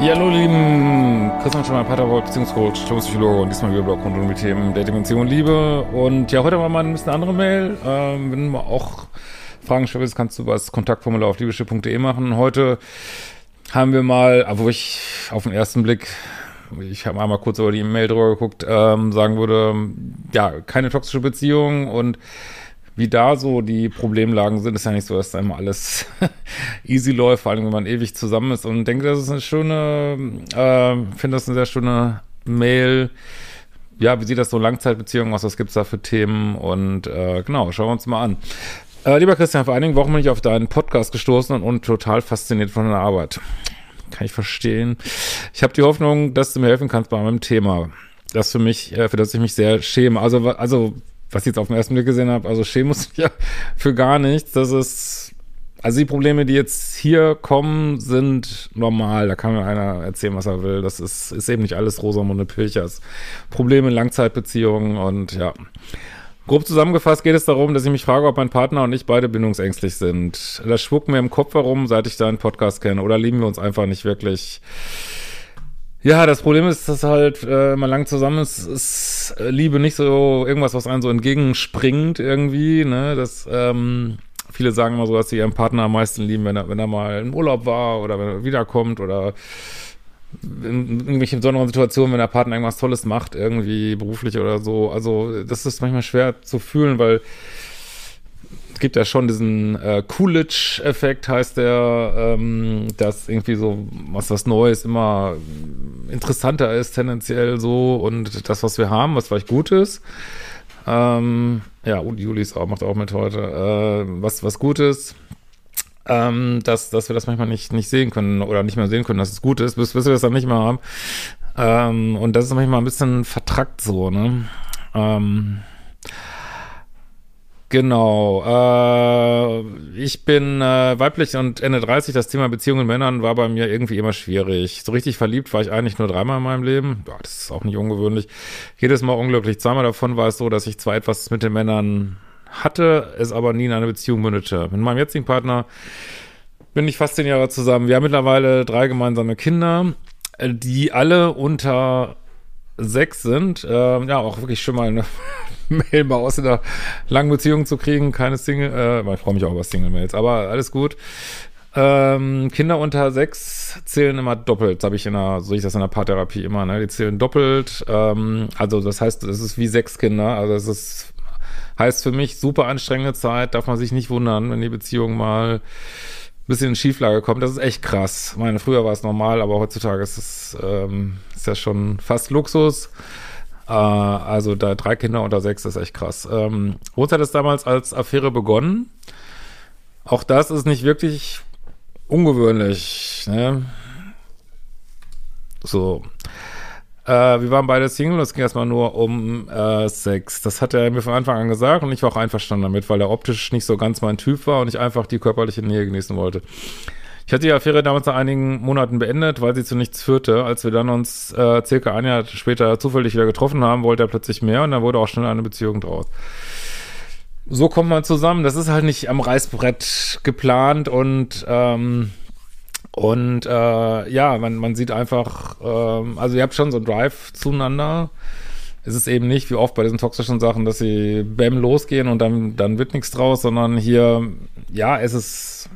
Ja, hallo, lieben Christian Schemmer, Paterwald, Beziehungscoach, Psychologe und diesmal wieder Blog rund um die Themen Dating, Beziehung und Liebe. Und ja, heute war mal ein bisschen andere Mail. Ähm, wenn du mal auch Fragen stellst, kannst du was Kontaktformular auf liebeschiff.de machen. Heute haben wir mal, wo ich auf den ersten Blick, ich habe einmal kurz über die E-Mail drüber geguckt, ähm, sagen würde, ja, keine toxische Beziehung und wie da so die Problemlagen sind, ist ja nicht so, dass da immer alles easy läuft, vor allem wenn man ewig zusammen ist. Und denke, das ist eine schöne, äh, finde das eine sehr schöne Mail. Ja, wie sieht das so Langzeitbeziehungen aus? Was gibt's da für Themen? Und äh, genau, schauen wir uns mal an. Äh, lieber Christian, vor einigen Wochen bin ich auf deinen Podcast gestoßen und, und total fasziniert von deiner Arbeit. Kann ich verstehen. Ich habe die Hoffnung, dass du mir helfen kannst bei meinem Thema. Das für mich, äh, für das ich mich sehr schäme. Also, also was ich jetzt auf den ersten Blick gesehen habe, also schämen muss ich ja für gar nichts. Das ist, also die Probleme, die jetzt hier kommen, sind normal. Da kann mir einer erzählen, was er will. Das ist, ist eben nicht alles Rosamunde Pilchers. Probleme in Langzeitbeziehungen und ja. Grob zusammengefasst geht es darum, dass ich mich frage, ob mein Partner und ich beide bindungsängstlich sind. Das spuckt mir im Kopf herum, seit ich deinen Podcast kenne. Oder lieben wir uns einfach nicht wirklich? Ja, das Problem ist, dass halt äh, man lang zusammen ist, ist äh, Liebe nicht so irgendwas, was einem so entgegenspringt irgendwie, ne? Das, ähm, viele sagen immer so, dass sie ihren Partner am meisten lieben, wenn er, wenn er mal im Urlaub war oder wenn er wiederkommt oder in irgendwelchen besonderen Situationen, wenn der Partner irgendwas Tolles macht, irgendwie beruflich oder so. Also, das ist manchmal schwer zu fühlen, weil gibt ja schon diesen äh, Coolidge-Effekt, heißt der, ähm, dass irgendwie so was was Neues immer interessanter ist, tendenziell so und das, was wir haben, was vielleicht gut ist. Ähm, ja, und Juli auch, macht auch mit heute, äh, was, was gut ist. Ähm, dass, dass wir das manchmal nicht, nicht sehen können oder nicht mehr sehen können, dass es gut ist, bis, bis wir das dann nicht mehr haben. Ähm, und das ist manchmal ein bisschen vertrackt so, ne? Ähm, Genau. Äh, ich bin äh, weiblich und Ende 30. Das Thema Beziehungen mit Männern war bei mir irgendwie immer schwierig. So richtig verliebt war ich eigentlich nur dreimal in meinem Leben. Ja, das ist auch nicht ungewöhnlich. Jedes Mal unglücklich. Zweimal davon war es so, dass ich zwar etwas mit den Männern hatte, es aber nie in eine Beziehung mündete. Mit meinem jetzigen Partner bin ich fast zehn Jahre zusammen. Wir haben mittlerweile drei gemeinsame Kinder, die alle unter sechs sind. Ähm, ja, auch wirklich schon mal eine Mail mal aus einer langen Beziehung zu kriegen. Keine Single, äh, ich freue mich auch über Single-Mails, aber alles gut. Ähm, Kinder unter sechs zählen immer doppelt, habe ich in der, so ich das in der Paartherapie immer, ne? Die zählen doppelt. Ähm, also das heißt, es ist wie sechs Kinder. Also es ist heißt für mich super anstrengende Zeit, darf man sich nicht wundern, wenn die Beziehung mal ein bisschen in Schieflage kommt. Das ist echt krass. Ich meine, früher war es normal, aber heutzutage ist es ähm, ist ja schon fast Luxus. Äh, also da drei Kinder unter sechs ist echt krass. Ähm, uns hat es damals als Affäre begonnen. Auch das ist nicht wirklich ungewöhnlich. Ne? So. Äh, wir waren beide Single, es ging erstmal nur um äh, Sex. Das hat er mir von Anfang an gesagt und ich war auch einverstanden damit, weil er optisch nicht so ganz mein Typ war und ich einfach die körperliche Nähe genießen wollte. Ich hatte die Affäre damals nach einigen Monaten beendet, weil sie zu nichts führte. Als wir dann uns äh, circa ein Jahr später zufällig wieder getroffen haben, wollte er plötzlich mehr und dann wurde auch schnell eine Beziehung draus. So kommt man zusammen. Das ist halt nicht am Reißbrett geplant und ähm, und äh, ja, man, man sieht einfach, ähm, also ihr habt schon so einen Drive zueinander. Es ist eben nicht wie oft bei diesen toxischen Sachen, dass sie bäm losgehen und dann, dann wird nichts draus, sondern hier, ja, es ist,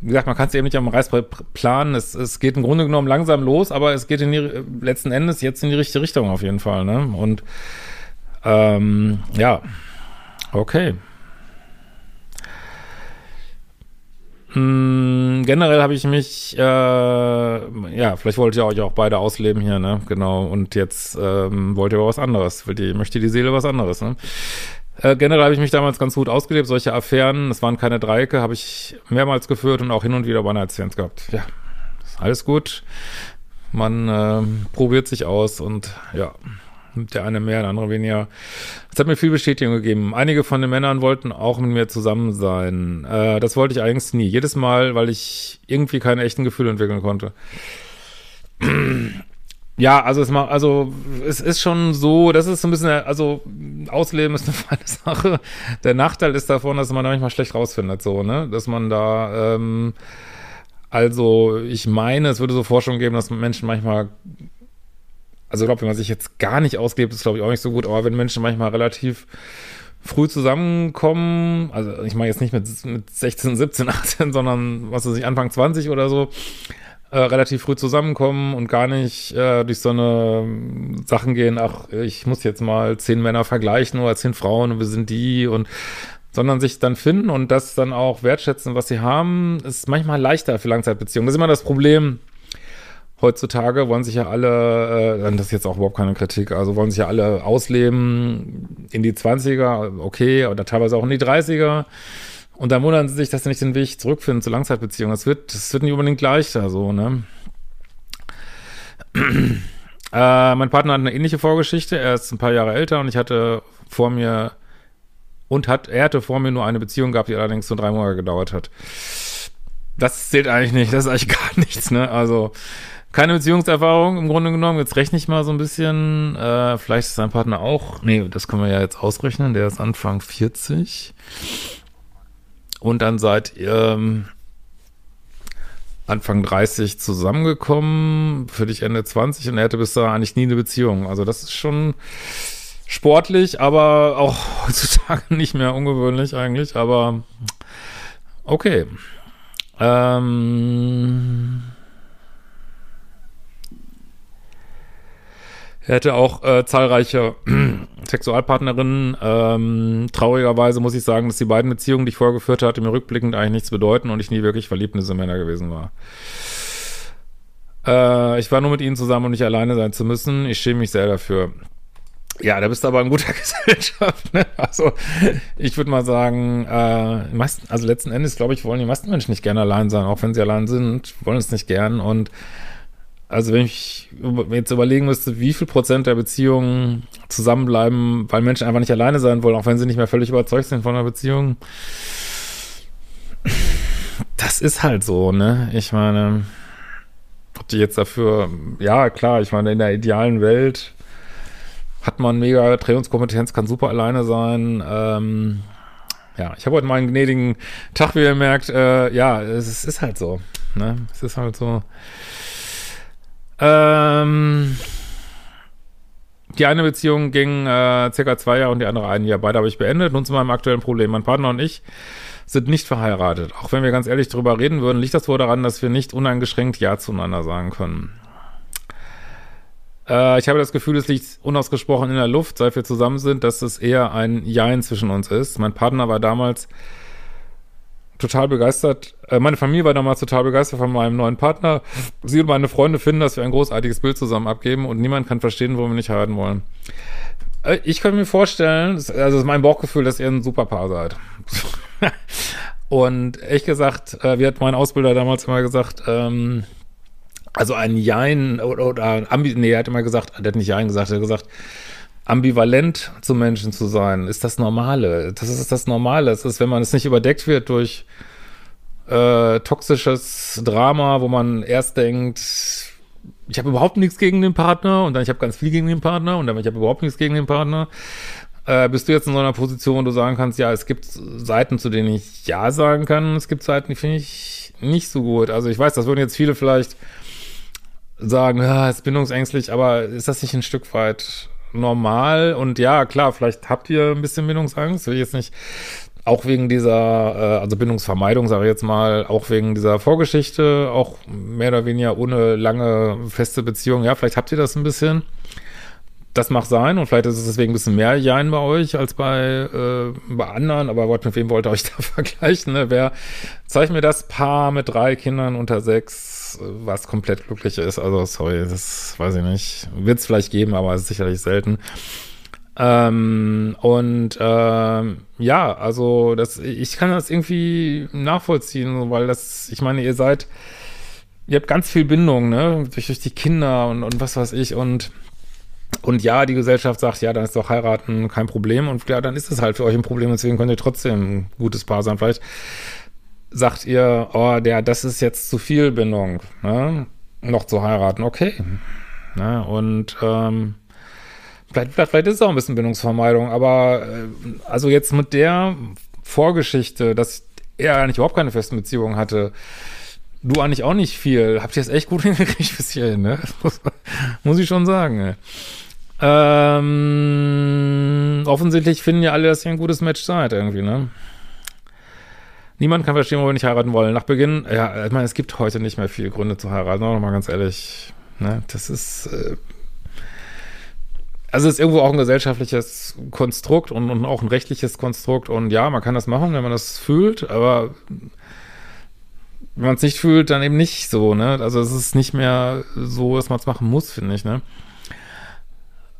wie gesagt, man kann es eben nicht am Reißbrett planen. Es, es geht im Grunde genommen langsam los, aber es geht in die, letzten Endes jetzt in die richtige Richtung auf jeden Fall, ne? Und ähm, ja, okay. Hm, generell habe ich mich, äh, ja, vielleicht wollt ihr euch auch beide ausleben hier, ne? Genau. Und jetzt ähm, wollt ihr aber was anderes. Will die, möchte die Seele was anderes, ne? Äh, generell habe ich mich damals ganz gut ausgelebt. Solche Affären, es waren keine Dreiecke, habe ich mehrmals geführt und auch hin und wieder One-Night-Stands gehabt. Ja, ist alles gut. Man äh, probiert sich aus und ja, der eine mehr, der andere weniger. Es hat mir viel Bestätigung gegeben. Einige von den Männern wollten auch mit mir zusammen sein. Äh, das wollte ich eigentlich nie. Jedes Mal, weil ich irgendwie keine echten Gefühle entwickeln konnte. Ja, also es macht, also es ist schon so, das ist so ein bisschen, also Ausleben ist eine feine Sache. Der Nachteil ist davon, dass man da manchmal schlecht rausfindet, so, ne? Dass man da, ähm, also ich meine, es würde so Forschung geben, dass Menschen manchmal, also ich glaube, wenn man sich jetzt gar nicht auslebt, ist glaube ich auch nicht so gut, aber wenn Menschen manchmal relativ früh zusammenkommen, also ich meine jetzt nicht mit, mit 16, 17, 18, sondern was weiß ich, Anfang 20 oder so, äh, relativ früh zusammenkommen und gar nicht äh, durch so eine ähm, Sachen gehen, ach, ich muss jetzt mal zehn Männer vergleichen oder zehn Frauen und wir sind die und sondern sich dann finden und das dann auch wertschätzen, was sie haben, ist manchmal leichter für Langzeitbeziehungen. Das ist immer das Problem. Heutzutage wollen sich ja alle, äh, das ist jetzt auch überhaupt keine Kritik, also wollen sich ja alle ausleben in die 20er, okay, oder teilweise auch in die 30er. Und da wundern sie sich, dass sie nicht den Weg zurückfinden zu Langzeitbeziehungen. Das wird, das wird nicht unbedingt leichter, so, ne? äh, mein Partner hat eine ähnliche Vorgeschichte. Er ist ein paar Jahre älter und ich hatte vor mir und hat, er hatte vor mir nur eine Beziehung gehabt, die allerdings nur drei Monate gedauert hat. Das zählt eigentlich nicht, das ist eigentlich gar nichts, ne? Also, keine Beziehungserfahrung im Grunde genommen. Jetzt rechne ich mal so ein bisschen. Äh, vielleicht ist sein Partner auch. Nee, das können wir ja jetzt ausrechnen. Der ist Anfang 40 und dann seit ähm, Anfang 30 zusammengekommen, für dich Ende 20 und er hatte bis da eigentlich nie eine Beziehung. Also das ist schon sportlich, aber auch heutzutage nicht mehr ungewöhnlich eigentlich, aber okay. Ähm Er hätte auch äh, zahlreiche Sexualpartnerinnen. Ähm, traurigerweise muss ich sagen, dass die beiden Beziehungen, die ich vorgeführt hatte, mir rückblickend eigentlich nichts bedeuten und ich nie wirklich verliebt Männer gewesen war. Äh, ich war nur mit ihnen zusammen, um nicht alleine sein zu müssen. Ich schäme mich sehr dafür. Ja, da bist du aber in guter Gesellschaft. Ne? Also ich würde mal sagen, äh, meisten, also letzten Endes, glaube ich, wollen die meisten Menschen nicht gerne allein sein, auch wenn sie allein sind, wollen es nicht gern und also wenn ich jetzt überlegen müsste, wie viel Prozent der Beziehungen zusammenbleiben, weil Menschen einfach nicht alleine sein wollen, auch wenn sie nicht mehr völlig überzeugt sind von einer Beziehung. Das ist halt so, ne? Ich meine, ob die jetzt dafür, ja klar, ich meine, in der idealen Welt hat man mega Drehungskompetenz, kann super alleine sein. Ähm, ja, ich habe heute mal einen gnädigen Tag, wie ihr merkt. Äh, ja, es ist halt so. Ne? Es ist halt so. Ähm, die eine Beziehung ging äh, circa zwei Jahre und die andere ein Jahr. Beide habe ich beendet. Nun zu meinem aktuellen Problem. Mein Partner und ich sind nicht verheiratet. Auch wenn wir ganz ehrlich darüber reden würden, liegt das wohl daran, dass wir nicht uneingeschränkt Ja zueinander sagen können. Äh, ich habe das Gefühl, es liegt unausgesprochen in der Luft, seit wir zusammen sind, dass es eher ein Jein zwischen uns ist. Mein Partner war damals total begeistert. Äh, meine Familie war damals total begeistert von meinem neuen Partner. Sie und meine Freunde finden, dass wir ein großartiges Bild zusammen abgeben und niemand kann verstehen, warum wir nicht heiraten wollen. Äh, ich könnte mir vorstellen, also das ist mein Bauchgefühl, dass ihr ein super Paar seid. und ehrlich gesagt, äh, wie hat mein Ausbilder damals immer gesagt, ähm, also ein Jein oder, oder nee, er hat immer gesagt, er hat nicht Jein gesagt, er hat gesagt, ambivalent zu Menschen zu sein, ist das Normale. Das ist das Normale. Es ist, wenn man es nicht überdeckt wird durch äh, toxisches Drama, wo man erst denkt, ich habe überhaupt nichts gegen den Partner und dann ich habe ganz viel gegen den Partner und dann ich habe überhaupt nichts gegen den Partner. Äh, bist du jetzt in so einer Position, wo du sagen kannst, ja, es gibt Seiten, zu denen ich Ja sagen kann, es gibt Seiten, die finde ich nicht so gut. Also ich weiß, das würden jetzt viele vielleicht sagen, ja, ist bindungsängstlich, aber ist das nicht ein Stück weit normal und ja, klar, vielleicht habt ihr ein bisschen Bindungsangst, will ich jetzt nicht, auch wegen dieser, äh, also Bindungsvermeidung, sage ich jetzt mal, auch wegen dieser Vorgeschichte, auch mehr oder weniger ohne lange feste Beziehung, ja, vielleicht habt ihr das ein bisschen. Das mag sein und vielleicht ist es deswegen ein bisschen mehr Jein bei euch als bei, äh, bei anderen, aber mit wem wollt ihr euch da vergleichen? Ne? Wer zeigt mir das Paar mit drei Kindern unter sechs was, komplett glücklich ist. Also, sorry, das weiß ich nicht. Wird es vielleicht geben, aber es ist sicherlich selten. Ähm, und ähm, ja, also das, ich kann das irgendwie nachvollziehen, weil das, ich meine, ihr seid, ihr habt ganz viel Bindung, ne, durch, durch die Kinder und, und was weiß ich und und ja, die Gesellschaft sagt, ja, dann ist doch heiraten kein Problem und ja, dann ist es halt für euch ein Problem, deswegen könnt ihr trotzdem ein gutes Paar sein. Vielleicht sagt ihr, oh, der, das ist jetzt zu viel Bindung, ne? noch zu heiraten, okay. Ne? Und ähm, vielleicht, vielleicht, vielleicht ist es auch ein bisschen Bindungsvermeidung, aber äh, also jetzt mit der Vorgeschichte, dass er eigentlich überhaupt keine festen Beziehungen hatte, du eigentlich auch nicht viel. Habt ihr es echt gut hingekriegt bis hierhin, ne? Muss, muss, ich schon sagen. Ne? Ähm, offensichtlich finden ja alle, dass ihr ein gutes Match seid irgendwie, ne? Niemand kann verstehen, warum wir nicht heiraten wollen. Nach Beginn, ja, ich meine, es gibt heute nicht mehr viele Gründe zu heiraten, noch mal ganz ehrlich. Ne? Das ist, äh, also es ist irgendwo auch ein gesellschaftliches Konstrukt und, und auch ein rechtliches Konstrukt. Und ja, man kann das machen, wenn man das fühlt, aber wenn man es nicht fühlt, dann eben nicht so, ne? Also es ist nicht mehr so, dass man es machen muss, finde ich, ne?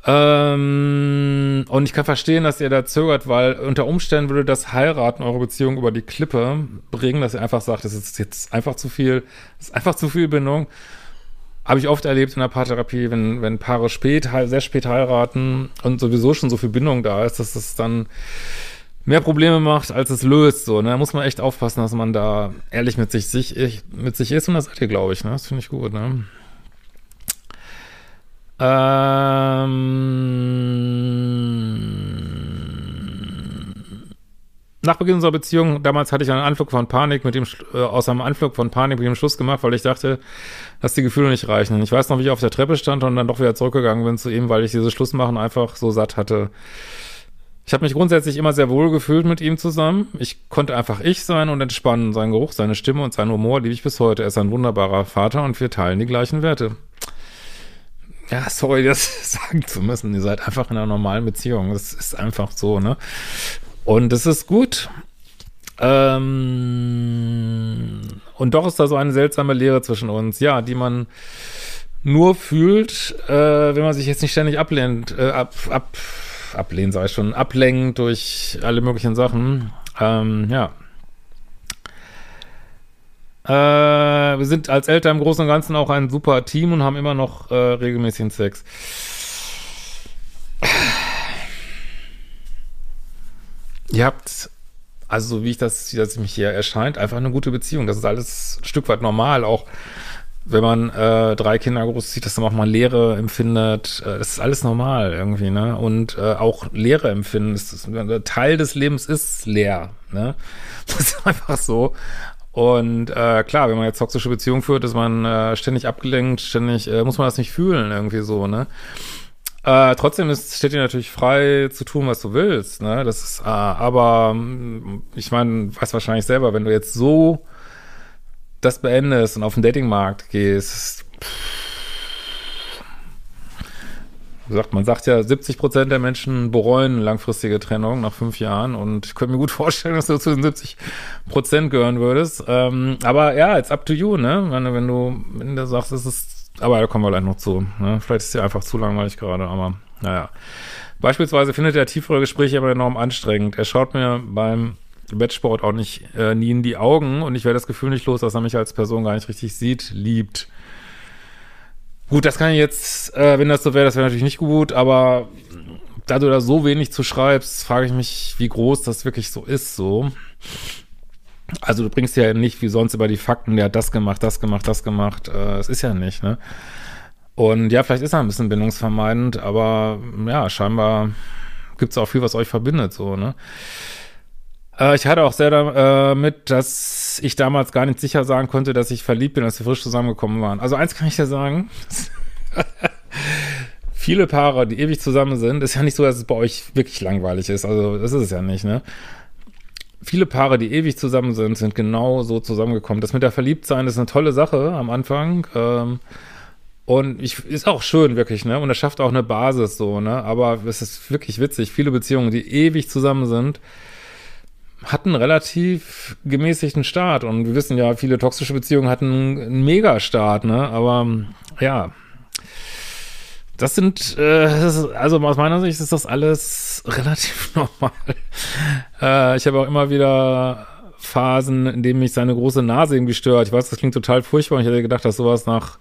Ähm, und ich kann verstehen, dass ihr da zögert, weil unter Umständen würde das Heiraten eure Beziehung über die Klippe bringen, dass ihr einfach sagt, das ist jetzt einfach zu viel, das ist einfach zu viel Bindung. Habe ich oft erlebt in der Paartherapie, wenn, wenn Paare spät, sehr spät heiraten und sowieso schon so viel Bindung da ist, dass es dann mehr Probleme macht, als es löst. So, ne? Da muss man echt aufpassen, dass man da ehrlich mit sich, sich mit sich ist. Und das seid ihr, glaube ich. Ne? Das finde ich gut. Ne? Ähm, nach Beginn unserer Beziehung, damals hatte ich einen Anflug von Panik mit dem, äh, aus einem Anflug von Panik mit dem Schluss gemacht, weil ich dachte, dass die Gefühle nicht reichen. Ich weiß noch, wie ich auf der Treppe stand und dann doch wieder zurückgegangen bin zu ihm, weil ich dieses Schlussmachen einfach so satt hatte. Ich habe mich grundsätzlich immer sehr wohl gefühlt mit ihm zusammen. Ich konnte einfach ich sein und entspannen. Sein Geruch, seine Stimme und sein Humor liebe ich bis heute. Er ist ein wunderbarer Vater und wir teilen die gleichen Werte ja, sorry, das sagen zu müssen. Ihr seid einfach in einer normalen Beziehung. Das ist einfach so, ne? Und es ist gut. Ähm, und doch ist da so eine seltsame Lehre zwischen uns, ja, die man nur fühlt, äh, wenn man sich jetzt nicht ständig ablehnt, äh, ab, ab, ablehnt, sag ich schon, ablenkt durch alle möglichen Sachen. Ähm, ja. Äh, wir sind als Eltern im Großen und Ganzen auch ein super Team und haben immer noch äh, regelmäßigen Sex. Ihr habt, also so wie ich das, wie das mich hier erscheint, einfach eine gute Beziehung. Das ist alles ein Stück weit normal, auch wenn man äh, drei Kinder großzieht, dass man auch mal Leere empfindet. Äh, das ist alles normal irgendwie, ne? Und äh, auch Leere empfinden. Ist, ist, Teil des Lebens ist leer, ne? Das ist einfach so. Und äh, klar, wenn man jetzt toxische Beziehungen führt, ist man äh, ständig abgelenkt, ständig, äh, muss man das nicht fühlen, irgendwie so, ne? Äh, trotzdem ist, steht dir natürlich frei zu tun, was du willst, ne? Das ist, äh, aber mm, ich meine, weißt wahrscheinlich selber, wenn du jetzt so das beendest und auf den Datingmarkt gehst, pff, sagt, man sagt ja, 70 Prozent der Menschen bereuen langfristige Trennung nach fünf Jahren und ich könnte mir gut vorstellen, dass du zu den 70 Prozent gehören würdest. Ähm, aber ja, it's up to you, ne? Wenn, wenn du, wenn du sagst, es ist, aber da kommen wir gleich noch zu. Ne? Vielleicht ist ja einfach zu langweilig gerade, aber naja. Beispielsweise findet er tiefere Gespräche aber enorm anstrengend. Er schaut mir beim Wettsport auch nicht äh, nie in die Augen und ich werde das Gefühl nicht los, dass er mich als Person gar nicht richtig sieht, liebt. Gut, das kann ich jetzt, äh, wenn das so wäre, das wäre natürlich nicht gut, aber da du da so wenig zu schreibst, frage ich mich, wie groß das wirklich so ist, so. Also du bringst ja nicht wie sonst über die Fakten, der hat das gemacht, das gemacht, das gemacht. Äh, es ist ja nicht, ne? Und ja, vielleicht ist er ein bisschen bindungsvermeidend, aber ja, scheinbar gibt es auch viel, was euch verbindet, so, ne? Äh, ich hatte auch sehr damit, äh, dass ich damals gar nicht sicher sagen konnte, dass ich verliebt bin, als wir frisch zusammengekommen waren. Also eins kann ich dir sagen. Viele Paare, die ewig zusammen sind, ist ja nicht so, dass es bei euch wirklich langweilig ist. Also das ist es ja nicht, ne? Viele Paare, die ewig zusammen sind, sind genau so zusammengekommen. Das mit der Verliebtsein ist eine tolle Sache am Anfang. Ähm, und ich, ist auch schön, wirklich, ne? Und das schafft auch eine Basis so, ne? Aber es ist wirklich witzig. Viele Beziehungen, die ewig zusammen sind, hat einen relativ gemäßigten Start. Und wir wissen ja, viele toxische Beziehungen hatten einen Megastart, ne? Aber ja, das sind, äh, also aus meiner Sicht ist das alles relativ normal. Äh, ich habe auch immer wieder Phasen, in denen mich seine große Nase irgendwie stört. Ich weiß, das klingt total furchtbar. Und ich hätte gedacht, dass sowas nach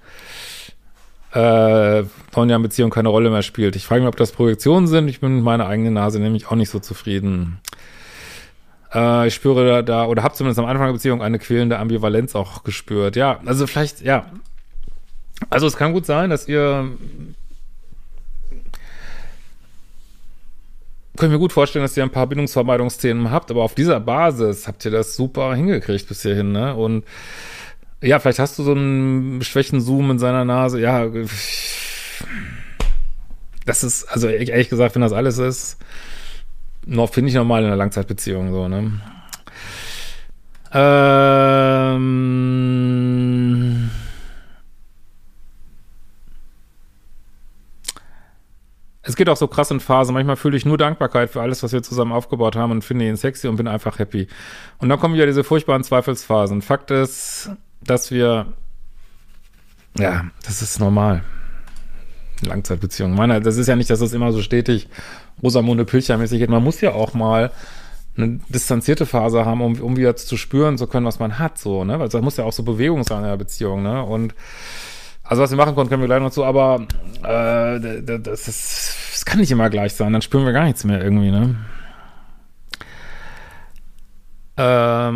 äh, neun Jahren Beziehung keine Rolle mehr spielt. Ich frage mich, ob das Projektionen sind. Ich bin mit meiner eigenen Nase nämlich auch nicht so zufrieden. Äh, ich spüre da, da oder habe zumindest am Anfang der Beziehung eine quälende Ambivalenz auch gespürt. Ja, also vielleicht, ja. Also es kann gut sein, dass ihr können mir gut vorstellen, dass ihr ein paar Bindungsvermeidungsthemen habt, aber auf dieser Basis habt ihr das super hingekriegt bis hierhin, ne? Und ja, vielleicht hast du so einen Schwächen-Zoom in seiner Nase. Ja, das ist, also ehrlich gesagt, wenn das alles ist, noch finde ich normal in einer Langzeitbeziehung so, ne? Ähm es geht auch so krass in Phasen. Manchmal fühle ich nur Dankbarkeit für alles, was wir zusammen aufgebaut haben und finde ihn sexy und bin einfach happy. Und dann kommen wieder diese furchtbaren Zweifelsphasen. Fakt ist, dass wir, ja, das ist normal. Langzeitbeziehung. Meine, das ist ja nicht, dass das immer so stetig Rosamunde Pilcher-mäßig geht. Man muss ja auch mal eine distanzierte Phase haben, um, um wieder zu spüren zu können, was man hat, so, ne? Weil da muss ja auch so Bewegung sein in der Beziehung, ne? Und also was wir machen konnten, können wir gleich noch zu, aber äh, das, ist, das kann nicht immer gleich sein, dann spüren wir gar nichts mehr irgendwie, ne? Ähm,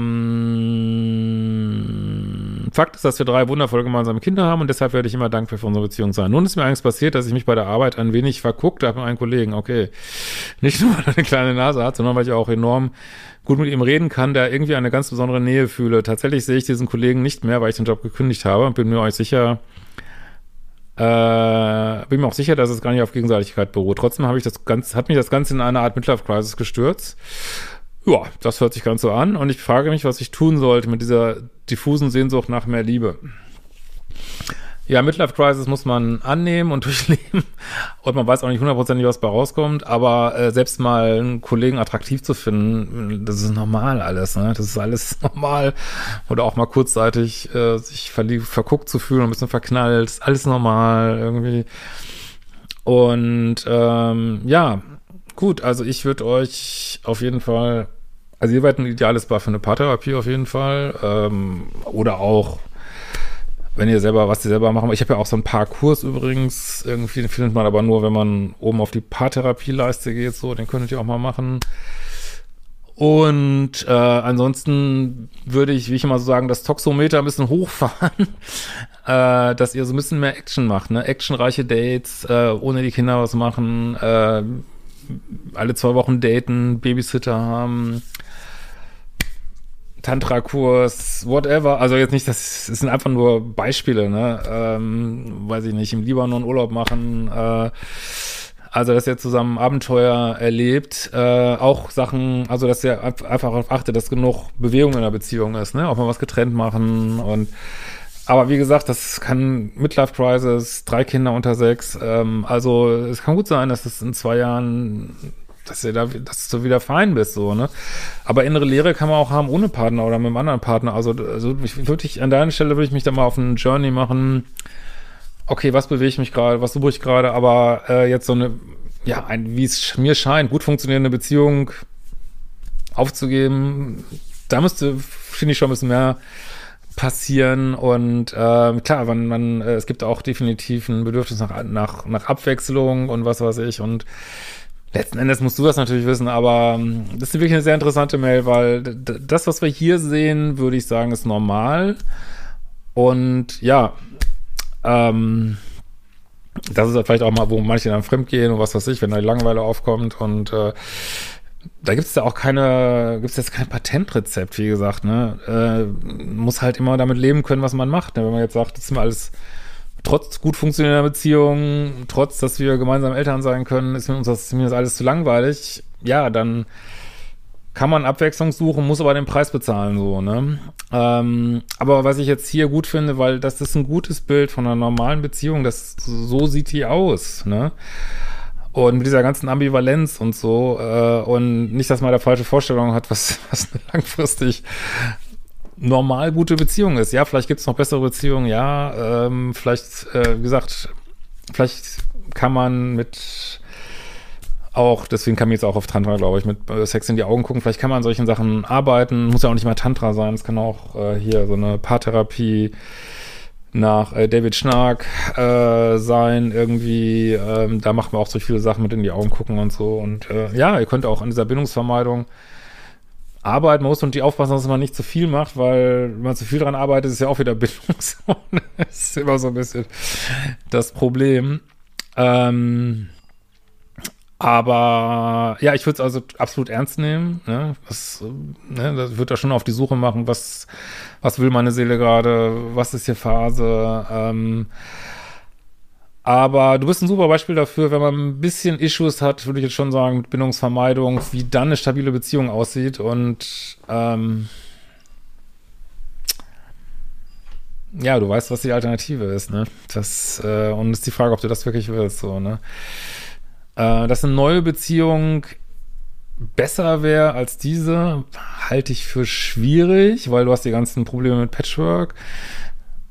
Fakt ist, dass wir drei wundervolle gemeinsame Kinder haben und deshalb werde ich immer dankbar für unsere Beziehung sein. Nun ist mir eigentlich passiert, dass ich mich bei der Arbeit ein wenig verguckt habe mit einem Kollegen. Okay, nicht nur, weil er eine kleine Nase hat, sondern weil ich auch enorm gut mit ihm reden kann, der irgendwie eine ganz besondere Nähe fühle. Tatsächlich sehe ich diesen Kollegen nicht mehr, weil ich den Job gekündigt habe und bin mir euch sicher, äh, bin mir auch sicher, dass es gar nicht auf Gegenseitigkeit beruht. Trotzdem habe ich das Ganze, hat mich das Ganze in eine Art Midlife-Crisis gestürzt. Ja, das hört sich ganz so an und ich frage mich, was ich tun sollte mit dieser diffusen Sehnsucht nach mehr Liebe. Ja, Midlife Crisis muss man annehmen und durchleben. Und man weiß auch nicht hundertprozentig, was bei rauskommt. Aber äh, selbst mal einen Kollegen attraktiv zu finden, das ist normal alles. Ne? Das ist alles normal. Oder auch mal kurzzeitig äh, sich verguckt zu fühlen, ein bisschen verknallt. Alles normal irgendwie. Und ähm, ja, gut. Also ich würde euch auf jeden Fall also ihr seid ein ideales Bar für eine Paartherapie auf jeden Fall. Ähm, oder auch wenn ihr selber, was ihr selber machen Ich habe ja auch so ein Parkurs übrigens. Irgendwie findet man aber nur, wenn man oben auf die Paartherapieleiste geht. So, den könntet ihr auch mal machen. Und äh, ansonsten würde ich, wie ich immer so sagen, das Toxometer ein bisschen hochfahren, äh, dass ihr so ein bisschen mehr Action macht, ne? Actionreiche Dates, äh, ohne die Kinder was machen, äh, alle zwei Wochen daten, Babysitter haben, Tantra-Kurs, whatever. Also jetzt nicht, das, das sind einfach nur Beispiele, ne? Ähm, weiß ich nicht, im Libanon Urlaub machen, äh, also, dass ihr zusammen Abenteuer erlebt, äh, auch Sachen, also, dass ihr einfach darauf achtet, dass genug Bewegung in der Beziehung ist, ne? Auch mal was getrennt machen und, aber wie gesagt, das kann Midlife Crisis, drei Kinder unter sechs, ähm, also, es kann gut sein, dass es in zwei Jahren dass du da, dass du wieder fein bist, so, ne? Aber innere Leere kann man auch haben ohne Partner oder mit einem anderen Partner. Also, also ich würde ich, an deiner Stelle würde ich mich da mal auf einen Journey machen. Okay, was bewege ich mich gerade, was suche ich gerade, aber äh, jetzt so eine, ja, ein, wie es mir scheint, gut funktionierende Beziehung aufzugeben, da müsste, finde ich, schon ein bisschen mehr passieren und äh, klar, man, man, äh, es gibt auch definitiv ein Bedürfnis nach, nach, nach Abwechslung und was weiß ich und Letzten Endes musst du das natürlich wissen, aber ähm, das ist wirklich eine sehr interessante Mail, weil das, was wir hier sehen, würde ich sagen, ist normal. Und ja, ähm, das ist vielleicht auch mal, wo manche dann fremdgehen und was weiß ich, wenn da Langeweile aufkommt und äh, da gibt es ja auch keine, gibt es jetzt kein Patentrezept, wie gesagt, ne? Äh, muss halt immer damit leben können, was man macht. Ne? Wenn man jetzt sagt, das ist mir alles trotz gut funktionierender Beziehung, trotz, dass wir gemeinsam Eltern sein können, ist mir uns das, das alles zu langweilig. Ja, dann kann man Abwechslung suchen, muss aber den Preis bezahlen, so, ne? Ähm, aber was ich jetzt hier gut finde, weil das ist ein gutes Bild von einer normalen Beziehung, das, so sieht die aus, ne? Und mit dieser ganzen Ambivalenz und so, äh, und nicht, dass man da falsche Vorstellungen hat, was, was langfristig normal gute Beziehung ist. Ja, vielleicht gibt es noch bessere Beziehungen, ja, ähm, vielleicht, äh, wie gesagt, vielleicht kann man mit auch, deswegen kam ich jetzt auch auf Tantra, glaube ich, mit äh, Sex in die Augen gucken. Vielleicht kann man an solchen Sachen arbeiten. Muss ja auch nicht mal Tantra sein. Es kann auch äh, hier so eine Paartherapie nach äh, David Schnark äh, sein, irgendwie. Ähm, da macht man auch so viele Sachen mit in die Augen gucken und so. Und äh, ja, ihr könnt auch an dieser Bindungsvermeidung arbeiten muss und die aufpassen, dass man nicht zu viel macht, weil wenn man zu viel dran arbeitet, ist ja auch wieder Bindungszone. das ist immer so ein bisschen das Problem. Ähm, aber ja, ich würde es also absolut ernst nehmen. Ne? Was, ne, das wird da schon auf die Suche machen, was, was will meine Seele gerade, was ist hier Phase. Ähm, aber du bist ein super Beispiel dafür, wenn man ein bisschen Issues hat, würde ich jetzt schon sagen, mit Bindungsvermeidung, wie dann eine stabile Beziehung aussieht. Und ähm, ja, du weißt, was die Alternative ist, ne? Das, äh, und ist die Frage, ob du das wirklich willst, so, ne? Äh, dass eine neue Beziehung besser wäre als diese, halte ich für schwierig, weil du hast die ganzen Probleme mit Patchwork.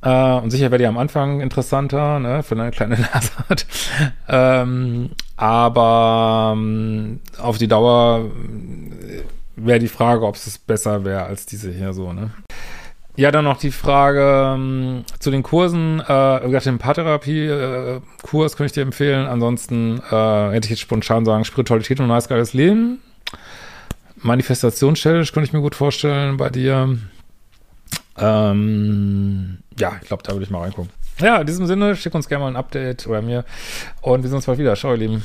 Äh, und sicher wäre die am Anfang interessanter, ne, für eine kleine Nase hat. ähm, aber ähm, auf die Dauer äh, wäre die Frage, ob es besser wäre als diese hier so, ne? Ja, dann noch die Frage ähm, zu den Kursen. Äh, wie gesagt, den Paartherapie-Kurs äh, könnte ich dir empfehlen. Ansonsten äh, hätte ich jetzt spontan sagen, Spiritualität und ein neues geiles Leben. Manifestationschallenge könnte ich mir gut vorstellen bei dir. Ähm, ja, ich glaube, da würde ich mal reingucken. Ja, in diesem Sinne, schick uns gerne mal ein Update oder mir. Und wir sehen uns bald wieder. Ciao, ihr Lieben.